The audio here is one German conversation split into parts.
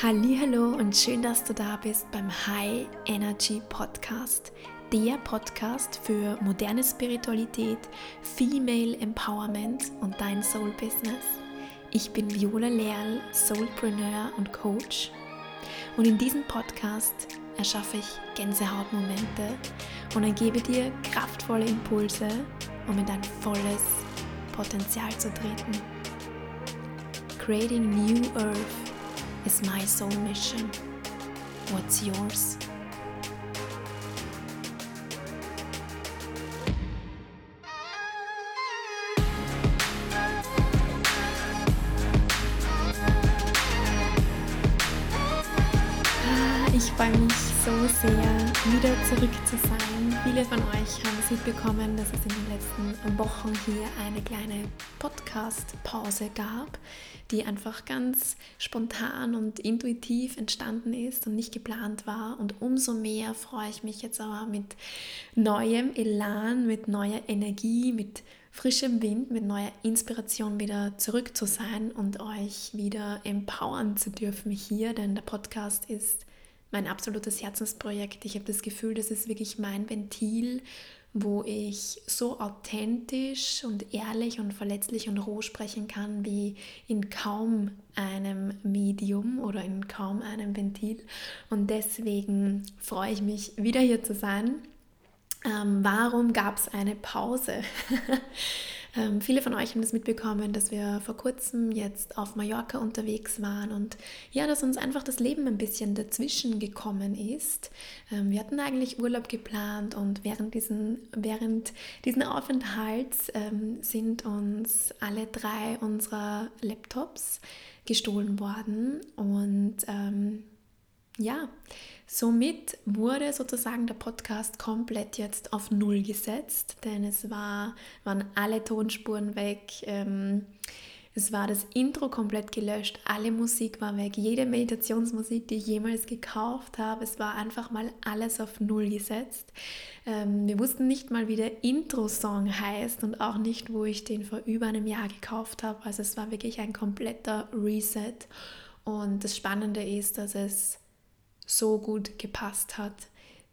Hallo und schön, dass du da bist beim High Energy Podcast, der Podcast für moderne Spiritualität, Female Empowerment und dein Soul Business. Ich bin Viola Leal, Soulpreneur und Coach und in diesem Podcast erschaffe ich Gänsehautmomente und ergebe dir kraftvolle Impulse, um in dein volles Potenzial zu treten. Creating New Earth is my soul mission. What's yours? Freue mich so sehr, wieder zurück zu sein. Viele von euch haben es mitbekommen, dass es in den letzten Wochen hier eine kleine Podcast-Pause gab die einfach ganz spontan und intuitiv entstanden ist und nicht geplant war. Und umso mehr freue ich mich jetzt aber mit neuem Elan, mit neuer Energie, mit frischem Wind, mit neuer Inspiration wieder zurück zu sein und euch wieder empowern zu dürfen hier, denn der Podcast ist mein absolutes Herzensprojekt. Ich habe das Gefühl, das ist wirklich mein Ventil wo ich so authentisch und ehrlich und verletzlich und roh sprechen kann wie in kaum einem Medium oder in kaum einem Ventil. Und deswegen freue ich mich, wieder hier zu sein. Ähm, warum gab es eine Pause? Ähm, viele von euch haben das mitbekommen, dass wir vor kurzem jetzt auf Mallorca unterwegs waren und ja, dass uns einfach das Leben ein bisschen dazwischen gekommen ist. Ähm, wir hatten eigentlich Urlaub geplant und während diesen, während diesen Aufenthalts ähm, sind uns alle drei unserer Laptops gestohlen worden und ähm, ja, somit wurde sozusagen der Podcast komplett jetzt auf Null gesetzt, denn es war, waren alle Tonspuren weg. Ähm, es war das Intro komplett gelöscht, alle Musik war weg, jede Meditationsmusik, die ich jemals gekauft habe, es war einfach mal alles auf Null gesetzt. Ähm, wir wussten nicht mal, wie der Intro-Song heißt und auch nicht, wo ich den vor über einem Jahr gekauft habe. Also es war wirklich ein kompletter Reset. Und das Spannende ist, dass es so gut gepasst hat.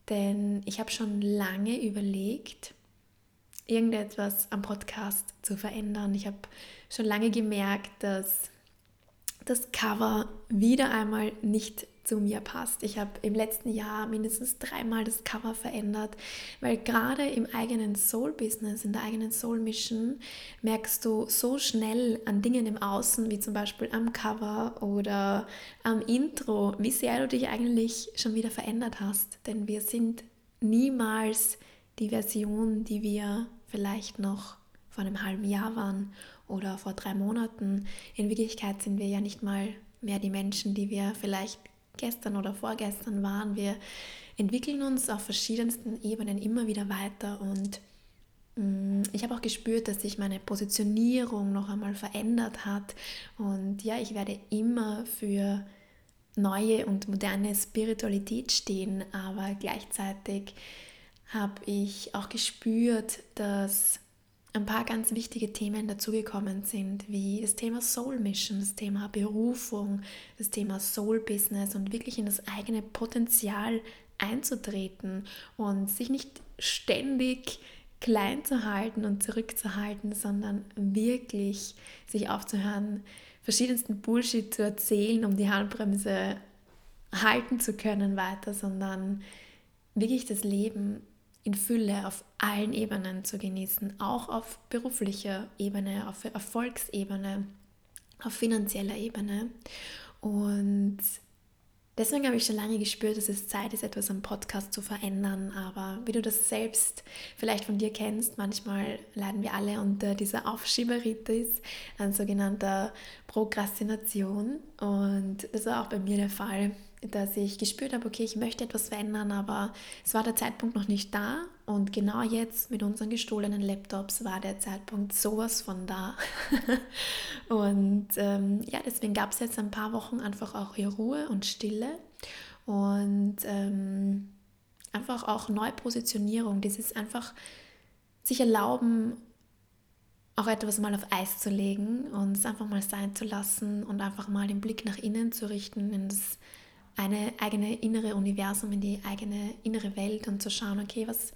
Denn ich habe schon lange überlegt, irgendetwas am Podcast zu verändern. Ich habe schon lange gemerkt, dass das Cover wieder einmal nicht zu mir passt. Ich habe im letzten Jahr mindestens dreimal das Cover verändert, weil gerade im eigenen Soul-Business, in der eigenen Soul-Mission, merkst du so schnell an Dingen im Außen, wie zum Beispiel am Cover oder am Intro, wie sehr du dich eigentlich schon wieder verändert hast. Denn wir sind niemals die Version, die wir vielleicht noch vor einem halben Jahr waren oder vor drei Monaten. In Wirklichkeit sind wir ja nicht mal mehr die Menschen, die wir vielleicht gestern oder vorgestern waren. Wir entwickeln uns auf verschiedensten Ebenen immer wieder weiter und mm, ich habe auch gespürt, dass sich meine Positionierung noch einmal verändert hat und ja, ich werde immer für neue und moderne Spiritualität stehen, aber gleichzeitig habe ich auch gespürt, dass ein paar ganz wichtige Themen dazugekommen sind, wie das Thema Soul Mission, das Thema Berufung, das Thema Soul Business und wirklich in das eigene Potenzial einzutreten und sich nicht ständig klein zu halten und zurückzuhalten, sondern wirklich sich aufzuhören, verschiedensten Bullshit zu erzählen, um die Handbremse halten zu können weiter, sondern wirklich das Leben in Fülle auf allen Ebenen zu genießen, auch auf beruflicher Ebene, auf Erfolgsebene, auf finanzieller Ebene. Und deswegen habe ich schon lange gespürt, dass es Zeit ist, etwas am Podcast zu verändern. Aber wie du das selbst vielleicht von dir kennst, manchmal leiden wir alle unter dieser Aufschieberitis, ein sogenannter Prokrastination. Und das war auch bei mir der Fall dass ich gespürt habe, okay, ich möchte etwas verändern, aber es war der Zeitpunkt noch nicht da. Und genau jetzt mit unseren gestohlenen Laptops war der Zeitpunkt sowas von da. und ähm, ja, deswegen gab es jetzt ein paar Wochen einfach auch hier Ruhe und Stille und ähm, einfach auch Neupositionierung, dieses einfach sich erlauben, auch etwas mal auf Eis zu legen und es einfach mal sein zu lassen und einfach mal den Blick nach innen zu richten, in das eine eigene innere Universum, in die eigene innere Welt und zu schauen, okay, was,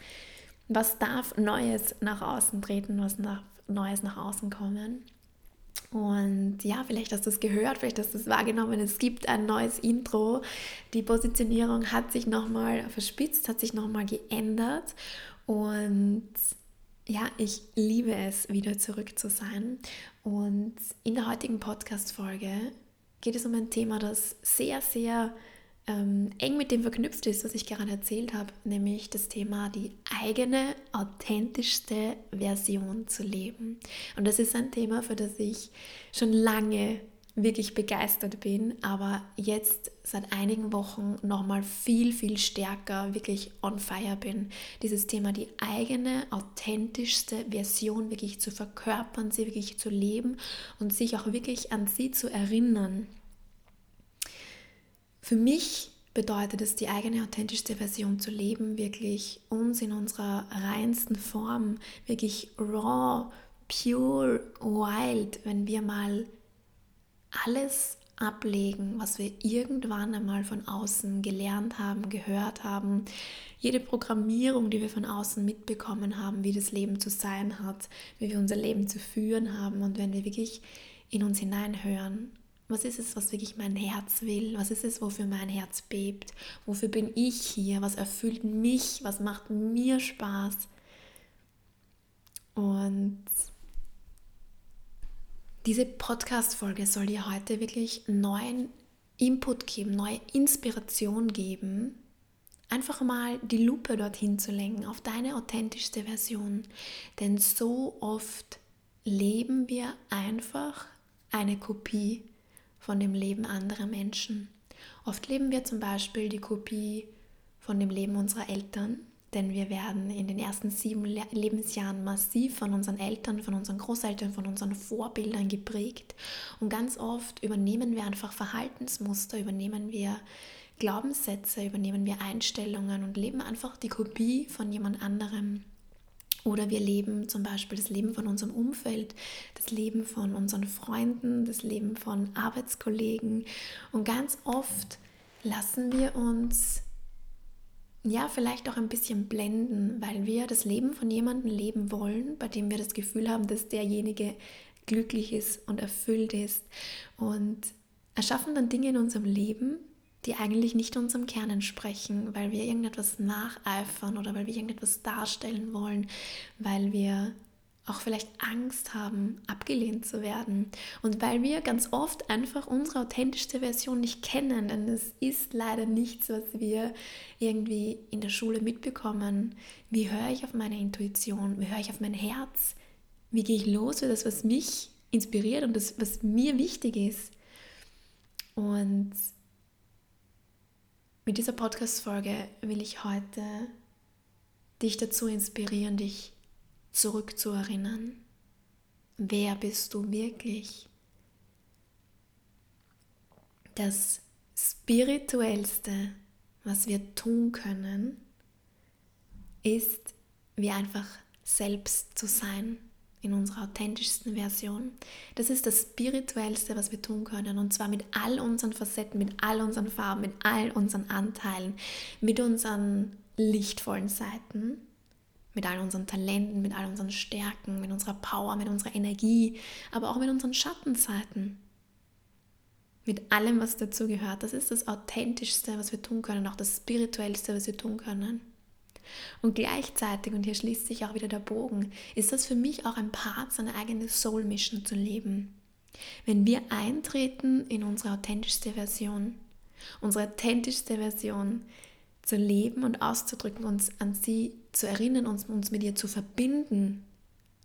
was darf Neues nach außen treten, was darf Neues nach außen kommen. Und ja, vielleicht hast du es gehört, vielleicht hast du es wahrgenommen. Es gibt ein neues Intro. Die Positionierung hat sich nochmal verspitzt, hat sich nochmal geändert. Und ja, ich liebe es, wieder zurück zu sein. Und in der heutigen Podcast-Folge geht es um ein Thema, das sehr, sehr ähm, eng mit dem verknüpft ist, was ich gerade erzählt habe, nämlich das Thema, die eigene, authentischste Version zu leben. Und das ist ein Thema, für das ich schon lange wirklich begeistert bin, aber jetzt seit einigen Wochen nochmal viel, viel stärker wirklich on fire bin. Dieses Thema, die eigene, authentischste Version wirklich zu verkörpern, sie wirklich zu leben und sich auch wirklich an sie zu erinnern. Für mich bedeutet es, die eigene authentischste Version zu leben, wirklich uns in unserer reinsten Form, wirklich raw, pure, wild, wenn wir mal alles ablegen, was wir irgendwann einmal von außen gelernt haben, gehört haben, jede Programmierung, die wir von außen mitbekommen haben, wie das Leben zu sein hat, wie wir unser Leben zu führen haben und wenn wir wirklich in uns hineinhören was ist es, was wirklich mein Herz will? Was ist es, wofür mein Herz bebt? Wofür bin ich hier? Was erfüllt mich? Was macht mir Spaß? Und diese Podcast-Folge soll dir heute wirklich neuen Input geben, neue Inspiration geben, einfach mal die Lupe dorthin zu lenken, auf deine authentischste Version. Denn so oft leben wir einfach eine Kopie von dem Leben anderer Menschen. Oft leben wir zum Beispiel die Kopie von dem Leben unserer Eltern, denn wir werden in den ersten sieben Lebensjahren massiv von unseren Eltern, von unseren Großeltern, von unseren Vorbildern geprägt. Und ganz oft übernehmen wir einfach Verhaltensmuster, übernehmen wir Glaubenssätze, übernehmen wir Einstellungen und leben einfach die Kopie von jemand anderem. Oder wir leben zum Beispiel das Leben von unserem Umfeld, das Leben von unseren Freunden, das Leben von Arbeitskollegen. Und ganz oft lassen wir uns ja vielleicht auch ein bisschen blenden, weil wir das Leben von jemandem leben wollen, bei dem wir das Gefühl haben, dass derjenige glücklich ist und erfüllt ist. Und erschaffen dann Dinge in unserem Leben, die eigentlich nicht unserem Kern entsprechen, weil wir irgendetwas nacheifern oder weil wir irgendetwas darstellen wollen, weil wir auch vielleicht Angst haben, abgelehnt zu werden und weil wir ganz oft einfach unsere authentischste Version nicht kennen, denn es ist leider nichts, was wir irgendwie in der Schule mitbekommen. Wie höre ich auf meine Intuition? Wie höre ich auf mein Herz? Wie gehe ich los für das, was mich inspiriert und das, was mir wichtig ist? Und mit dieser Podcast-Folge will ich heute dich dazu inspirieren, dich zurückzuerinnern. Wer bist du wirklich? Das Spirituellste, was wir tun können, ist, wie einfach selbst zu sein in unserer authentischsten Version. Das ist das Spirituellste, was wir tun können. Und zwar mit all unseren Facetten, mit all unseren Farben, mit all unseren Anteilen, mit unseren lichtvollen Seiten, mit all unseren Talenten, mit all unseren Stärken, mit unserer Power, mit unserer Energie, aber auch mit unseren Schattenseiten. Mit allem, was dazu gehört. Das ist das Authentischste, was wir tun können, auch das Spirituellste, was wir tun können. Und gleichzeitig, und hier schließt sich auch wieder der Bogen, ist das für mich auch ein Part, seine eigene Soul Mission zu leben. Wenn wir eintreten in unsere authentischste Version, unsere authentischste Version zu leben und auszudrücken, uns an sie zu erinnern, uns, uns mit ihr zu verbinden,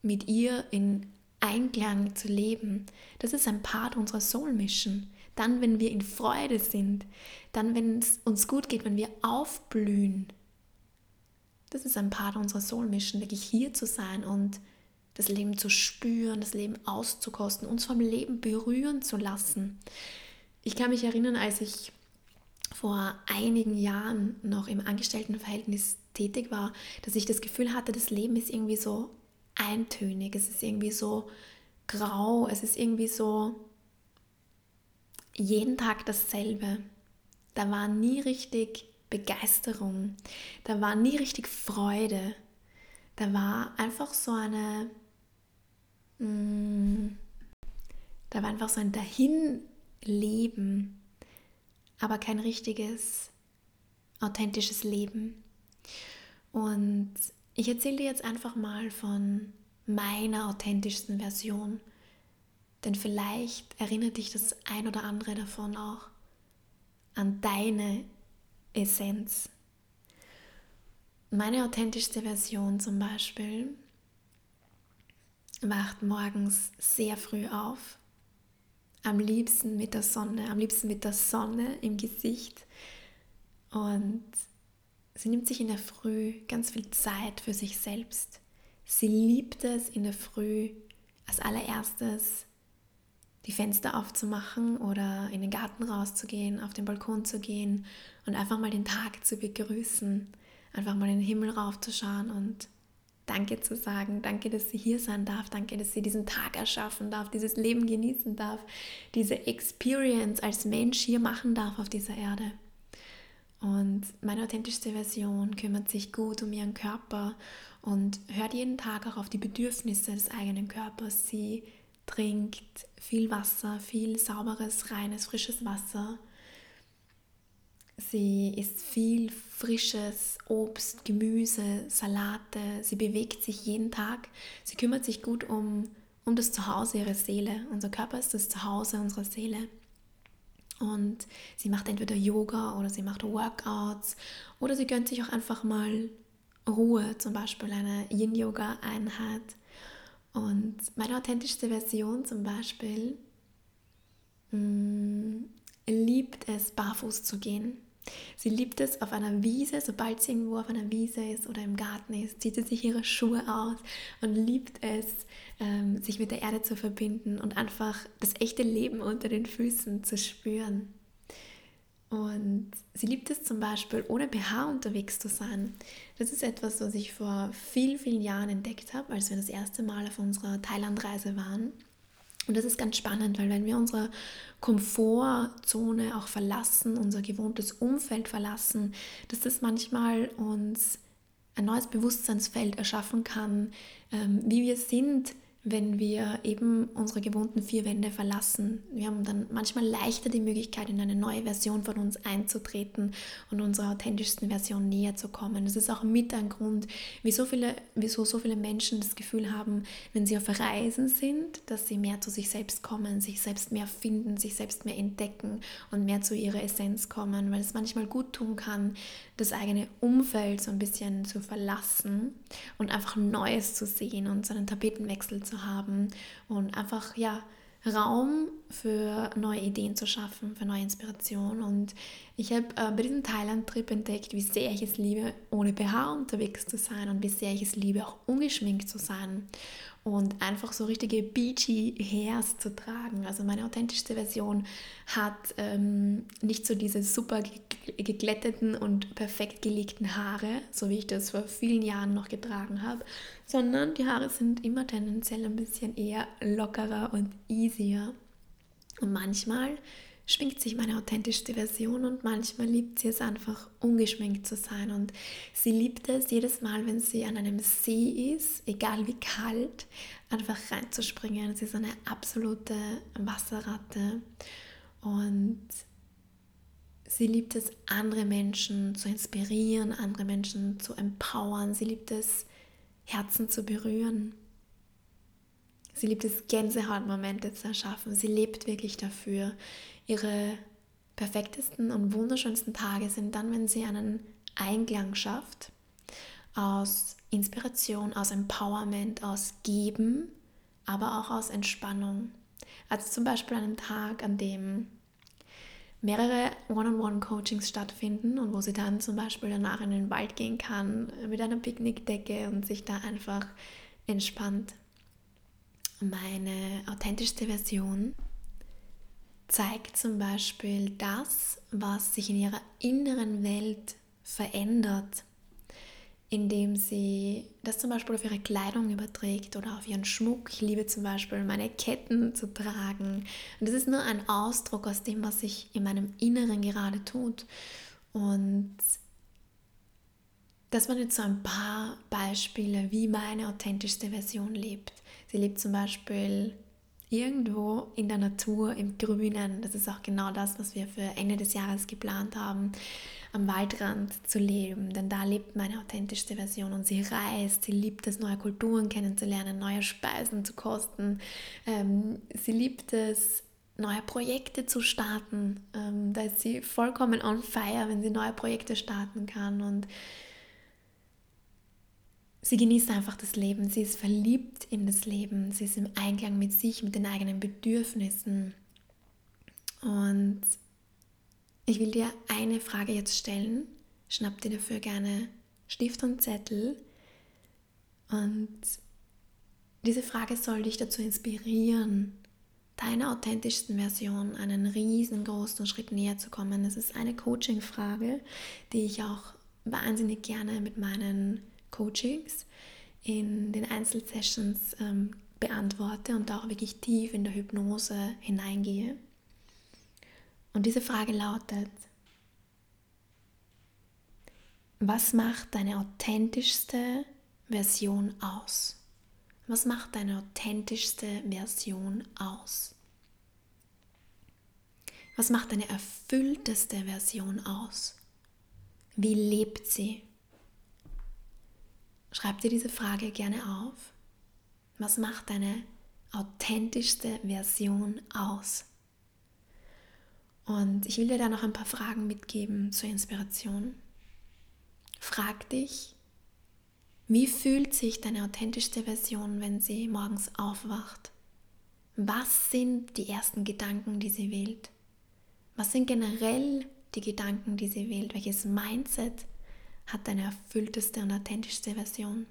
mit ihr in Einklang zu leben, das ist ein Part unserer Soul Mission. Dann, wenn wir in Freude sind, dann, wenn es uns gut geht, wenn wir aufblühen, das ist ein Part unserer Soul Mission, wirklich hier zu sein und das Leben zu spüren, das Leben auszukosten, uns vom Leben berühren zu lassen. Ich kann mich erinnern, als ich vor einigen Jahren noch im Angestelltenverhältnis tätig war, dass ich das Gefühl hatte, das Leben ist irgendwie so eintönig, es ist irgendwie so grau, es ist irgendwie so jeden Tag dasselbe. Da war nie richtig Begeisterung, da war nie richtig Freude, da war einfach so eine, mm, da war einfach so ein Dahinleben, aber kein richtiges, authentisches Leben. Und ich erzähle dir jetzt einfach mal von meiner authentischsten Version, denn vielleicht erinnert dich das ein oder andere davon auch an deine Essenz. Meine authentischste Version zum Beispiel wacht morgens sehr früh auf. Am liebsten mit der Sonne, am liebsten mit der Sonne im Gesicht. Und sie nimmt sich in der Früh ganz viel Zeit für sich selbst. Sie liebt es in der Früh als allererstes die Fenster aufzumachen oder in den Garten rauszugehen, auf den Balkon zu gehen und einfach mal den Tag zu begrüßen, einfach mal in den Himmel raufzuschauen und Danke zu sagen, danke, dass sie hier sein darf, danke, dass sie diesen Tag erschaffen darf, dieses Leben genießen darf, diese Experience als Mensch hier machen darf auf dieser Erde. Und meine authentischste Version kümmert sich gut um ihren Körper und hört jeden Tag auch auf die Bedürfnisse des eigenen Körpers. Sie trinkt viel Wasser, viel sauberes, reines, frisches Wasser. Sie isst viel frisches Obst, Gemüse, Salate. Sie bewegt sich jeden Tag. Sie kümmert sich gut um, um das Zuhause ihrer Seele. Unser Körper ist das Zuhause unserer Seele. Und sie macht entweder Yoga oder sie macht Workouts oder sie gönnt sich auch einfach mal Ruhe, zum Beispiel eine Yin-Yoga-Einheit und meine authentischste Version zum Beispiel mh, mm, liebt es, barfuß zu gehen. Sie liebt es auf einer Wiese, sobald sie irgendwo auf einer Wiese ist oder im Garten ist, zieht sie sich ihre Schuhe aus und liebt es, ähm, sich mit der Erde zu verbinden und einfach das echte Leben unter den Füßen zu spüren. Und sie liebt es zum Beispiel, ohne BH unterwegs zu sein. Das ist etwas, was ich vor vielen, vielen Jahren entdeckt habe, als wir das erste Mal auf unserer Thailandreise waren. Und das ist ganz spannend, weil wenn wir unsere Komfortzone auch verlassen, unser gewohntes Umfeld verlassen, dass das manchmal uns ein neues Bewusstseinsfeld erschaffen kann, ähm, wie wir sind, wenn wir eben unsere gewohnten vier Wände verlassen. Wir haben dann manchmal leichter die Möglichkeit, in eine neue Version von uns einzutreten und unserer authentischsten Version näher zu kommen. Das ist auch mit ein Grund, wieso, viele, wieso so viele Menschen das Gefühl haben, wenn sie auf Reisen sind, dass sie mehr zu sich selbst kommen, sich selbst mehr finden, sich selbst mehr entdecken und mehr zu ihrer Essenz kommen, weil es manchmal gut tun kann, das eigene Umfeld so ein bisschen zu verlassen und einfach Neues zu sehen und so einen Tapetenwechsel zu haben und einfach ja Raum für neue Ideen zu schaffen, für neue Inspiration. Und ich habe äh, bei diesem Thailand-Trip entdeckt, wie sehr ich es liebe, ohne BH unterwegs zu sein und wie sehr ich es liebe, auch ungeschminkt zu sein und einfach so richtige beachy Hairs zu tragen. Also meine authentischste Version hat ähm, nicht so diese super geglätteten und perfekt gelegten Haare, so wie ich das vor vielen Jahren noch getragen habe, sondern die Haare sind immer tendenziell ein bisschen eher lockerer und easier. Und manchmal schminkt sich meine authentischste Version und manchmal liebt sie es einfach ungeschminkt zu sein und sie liebt es jedes Mal, wenn sie an einem See ist, egal wie kalt, einfach reinzuspringen. Sie ist eine absolute Wasserratte und sie liebt es, andere Menschen zu inspirieren, andere Menschen zu empowern. Sie liebt es, Herzen zu berühren. Sie liebt es, Gänsehautmomente zu erschaffen. Sie lebt wirklich dafür. Ihre perfektesten und wunderschönsten Tage sind dann, wenn sie einen Einklang schafft aus Inspiration, aus Empowerment, aus Geben, aber auch aus Entspannung. Also zum Beispiel einen Tag, an dem mehrere One-on-One-Coachings stattfinden und wo sie dann zum Beispiel danach in den Wald gehen kann mit einer Picknickdecke und sich da einfach entspannt. Meine authentischste Version zeigt zum Beispiel das, was sich in ihrer inneren Welt verändert. indem sie das zum Beispiel auf ihre Kleidung überträgt oder auf ihren Schmuck. Ich liebe zum Beispiel meine Ketten zu tragen. Und das ist nur ein Ausdruck aus dem, was sich in meinem Inneren gerade tut. Und das waren jetzt so ein paar Beispiele, wie meine authentischste Version lebt. Sie lebt zum Beispiel irgendwo in der Natur, im Grünen. Das ist auch genau das, was wir für Ende des Jahres geplant haben, am Waldrand zu leben. Denn da lebt meine authentischste Version und sie reist, sie liebt es, neue Kulturen kennenzulernen, neue Speisen zu kosten. Ähm, sie liebt es, neue Projekte zu starten. Ähm, da ist sie vollkommen on fire, wenn sie neue Projekte starten kann und sie genießt einfach das Leben, sie ist verliebt in das Leben, sie ist im Einklang mit sich, mit den eigenen Bedürfnissen. Und ich will dir eine Frage jetzt stellen. Schnapp dir dafür gerne Stift und Zettel. Und diese Frage soll dich dazu inspirieren, deiner authentischsten Version einen riesengroßen Schritt näher zu kommen. Das ist eine Coaching-Frage, die ich auch wahnsinnig gerne mit meinen Coachings in den Einzelsessions ähm, beantworte und auch wirklich tief in der Hypnose hineingehe. Und diese Frage lautet, was macht deine authentischste Version aus? Was macht deine authentischste Version aus? Was macht deine erfüllteste Version aus? Wie lebt sie? Schreib dir diese Frage gerne auf. Was macht deine authentischste Version aus? Und ich will dir da noch ein paar Fragen mitgeben zur Inspiration. Frag dich, wie fühlt sich deine authentischste Version, wenn sie morgens aufwacht? Was sind die ersten Gedanken, die sie wählt? Was sind generell die Gedanken, die sie wählt? Welches Mindset hat deine erfüllteste und authentischste Version?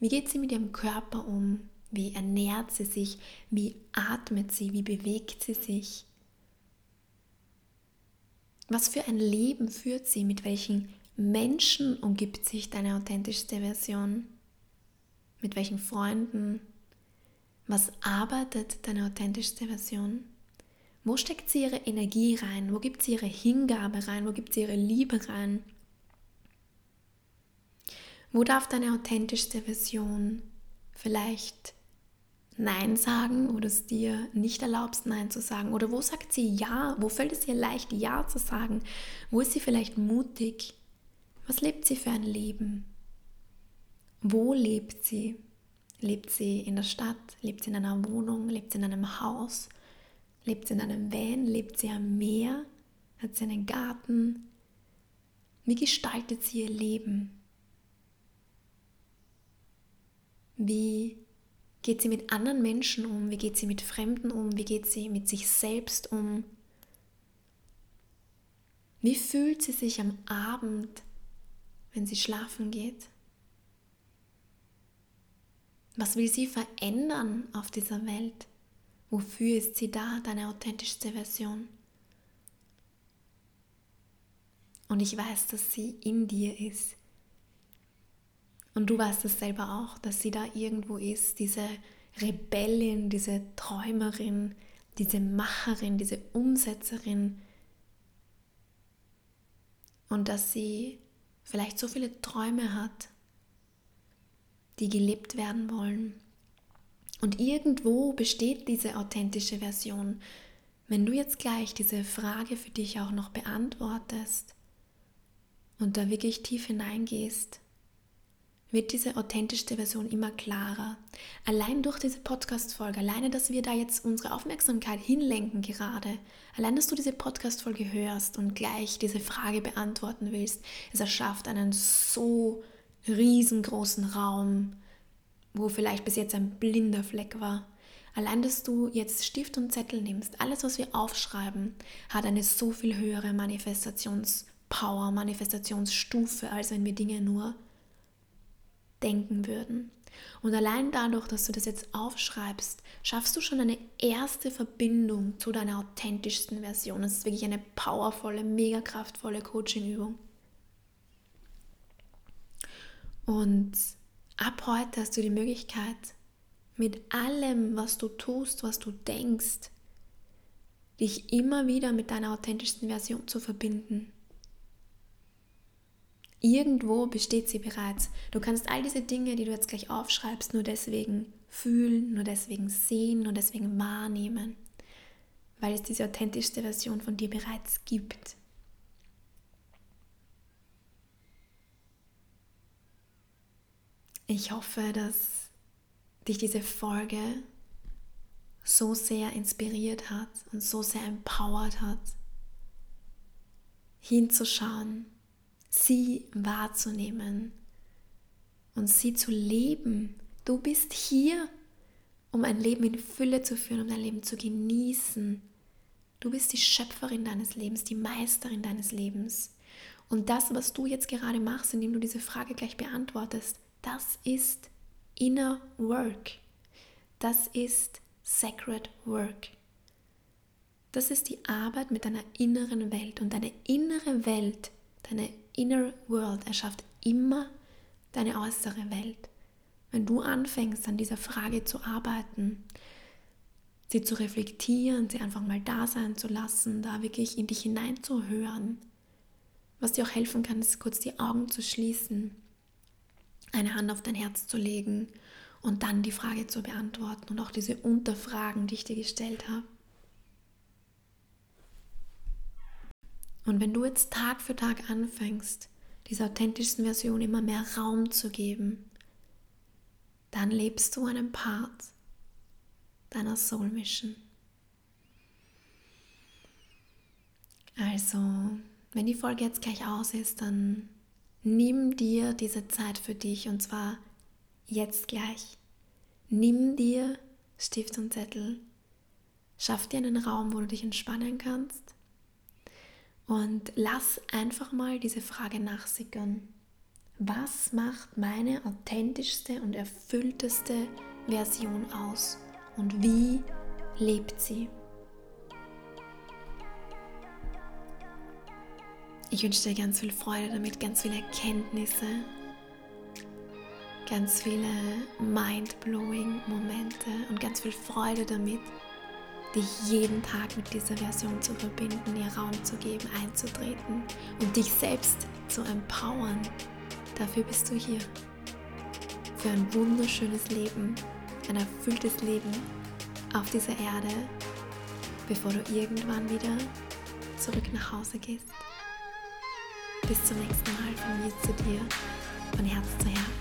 Wie geht sie mit ihrem Körper um? Wie ernährt sie sich? Wie atmet sie? Wie bewegt sie sich? Was für ein Leben führt sie? Mit welchen Menschen umgibt sich deine authentischste Version? Mit welchen Freunden? Was arbeitet deine authentischste Version? Wo steckt sie ihre Energie rein? Wo gibt sie ihre Hingabe rein? Wo gibt sie ihre Liebe rein? Wo darf deine authentischste Version vielleicht Nein sagen oder es dir nicht erlaubst, Nein zu sagen? Oder wo sagt sie Ja? Wo fällt es ihr leicht, Ja zu sagen? Wo ist sie vielleicht mutig? Was lebt sie für ein Leben? Wo lebt sie? Lebt sie in der Stadt? Lebt sie in einer Wohnung? Lebt sie in einem Haus? Lebt sie in einem Van? Lebt sie am Meer? Hat sie einen Garten? Wie gestaltet sie ihr Leben? Wie geht sie mit anderen Menschen um? Wie geht sie mit Fremden um? Wie geht sie mit sich selbst um? Wie fühlt sie sich am Abend, wenn sie schlafen geht? Was will sie verändern auf dieser Welt? Wofür ist sie da, deine authentischste Version? Und ich weiß, dass sie in dir ist. Und du weißt es selber auch, dass sie da irgendwo ist, diese Rebellin, diese Träumerin, diese Macherin, diese Umsetzerin. Und dass sie vielleicht so viele Träume hat, die gelebt werden wollen. Und irgendwo besteht diese authentische Version. Wenn du jetzt gleich diese Frage für dich auch noch beantwortest und da wirklich tief hineingehst, wird diese authentischste Version immer klarer. Allein durch diese Podcast-Folge, alleine, dass wir da jetzt unsere Aufmerksamkeit hinlenken gerade, allein, dass du diese Podcast-Folge hörst und gleich diese Frage beantworten willst, es erschafft einen so riesengroßen Raum, wo vielleicht bis jetzt ein blinder Fleck war. Allein, dass du jetzt Stift und Zettel nimmst, alles, was wir aufschreiben, hat eine so viel höhere Manifestationspower, Manifestationsstufe, als wenn wir Dinge nur denken würden. Und allein dadurch, dass du das jetzt aufschreibst, schaffst du schon eine erste Verbindung zu deiner authentischsten Version. Das ist wirklich eine powervolle, mega kraftvolle Coaching-Übung. Und ab heute hast du die Möglichkeit, mit allem, was du tust, was du denkst, dich immer wieder mit deiner authentischsten Version zu verbinden. Irgendwo besteht sie bereits. Du kannst all diese Dinge, die du jetzt gleich aufschreibst, nur deswegen fühlen, nur deswegen sehen, nur deswegen wahrnehmen, weil es diese authentischste Version von dir bereits gibt. Ich hoffe, dass dich diese Folge so sehr inspiriert hat und so sehr empowert hat, hinzuschauen, sie wahrzunehmen und sie zu leben. Du bist hier, um ein Leben in Fülle zu führen, um dein Leben zu genießen. Du bist die Schöpferin deines Lebens, die Meisterin deines Lebens. Und das, was du jetzt gerade machst, indem du diese Frage gleich beantwortest, das ist Inner Work. Das ist Sacred Work. Das ist die Arbeit mit deiner inneren Welt. Und deine innere Welt, deine Inner World erschafft immer deine äußere Welt. Wenn du anfängst, an dieser Frage zu arbeiten, sie zu reflektieren, sie einfach mal da sein zu lassen, da wirklich in dich hineinzuhören, was dir auch helfen kann, ist kurz die Augen zu schließen, eine Hand auf dein Herz zu legen und dann die Frage zu beantworten und auch diese Unterfragen, die ich dir gestellt habe. Und wenn du jetzt Tag für Tag anfängst, dieser authentischsten Version immer mehr Raum zu geben, dann lebst du einen Part deiner Soul Mission. Also, wenn die Folge jetzt gleich aus ist, dann nimm dir diese Zeit für dich und zwar jetzt gleich. Nimm dir Stift und Zettel, schaff dir einen Raum, wo du dich entspannen kannst und lass einfach mal diese Frage nachsickern. Was macht meine authentischste und erfüllteste Version aus? Und wie lebt sie? Ich wünsche dir ganz viel Freude damit, ganz viele Erkenntnisse, ganz viele mind-blowing Momente und ganz viel Freude damit, dich jeden Tag mit dieser Version zu verbinden, ihr Raum zu geben, einzutreten und dich selbst zu empowern. Dafür bist du hier. Für ein wunderschönes Leben, ein erfülltes Leben auf dieser Erde, bevor du irgendwann wieder zurück nach Hause gehst. Bis zum nächsten Mal von mir zu dir, von Herz zu Herz.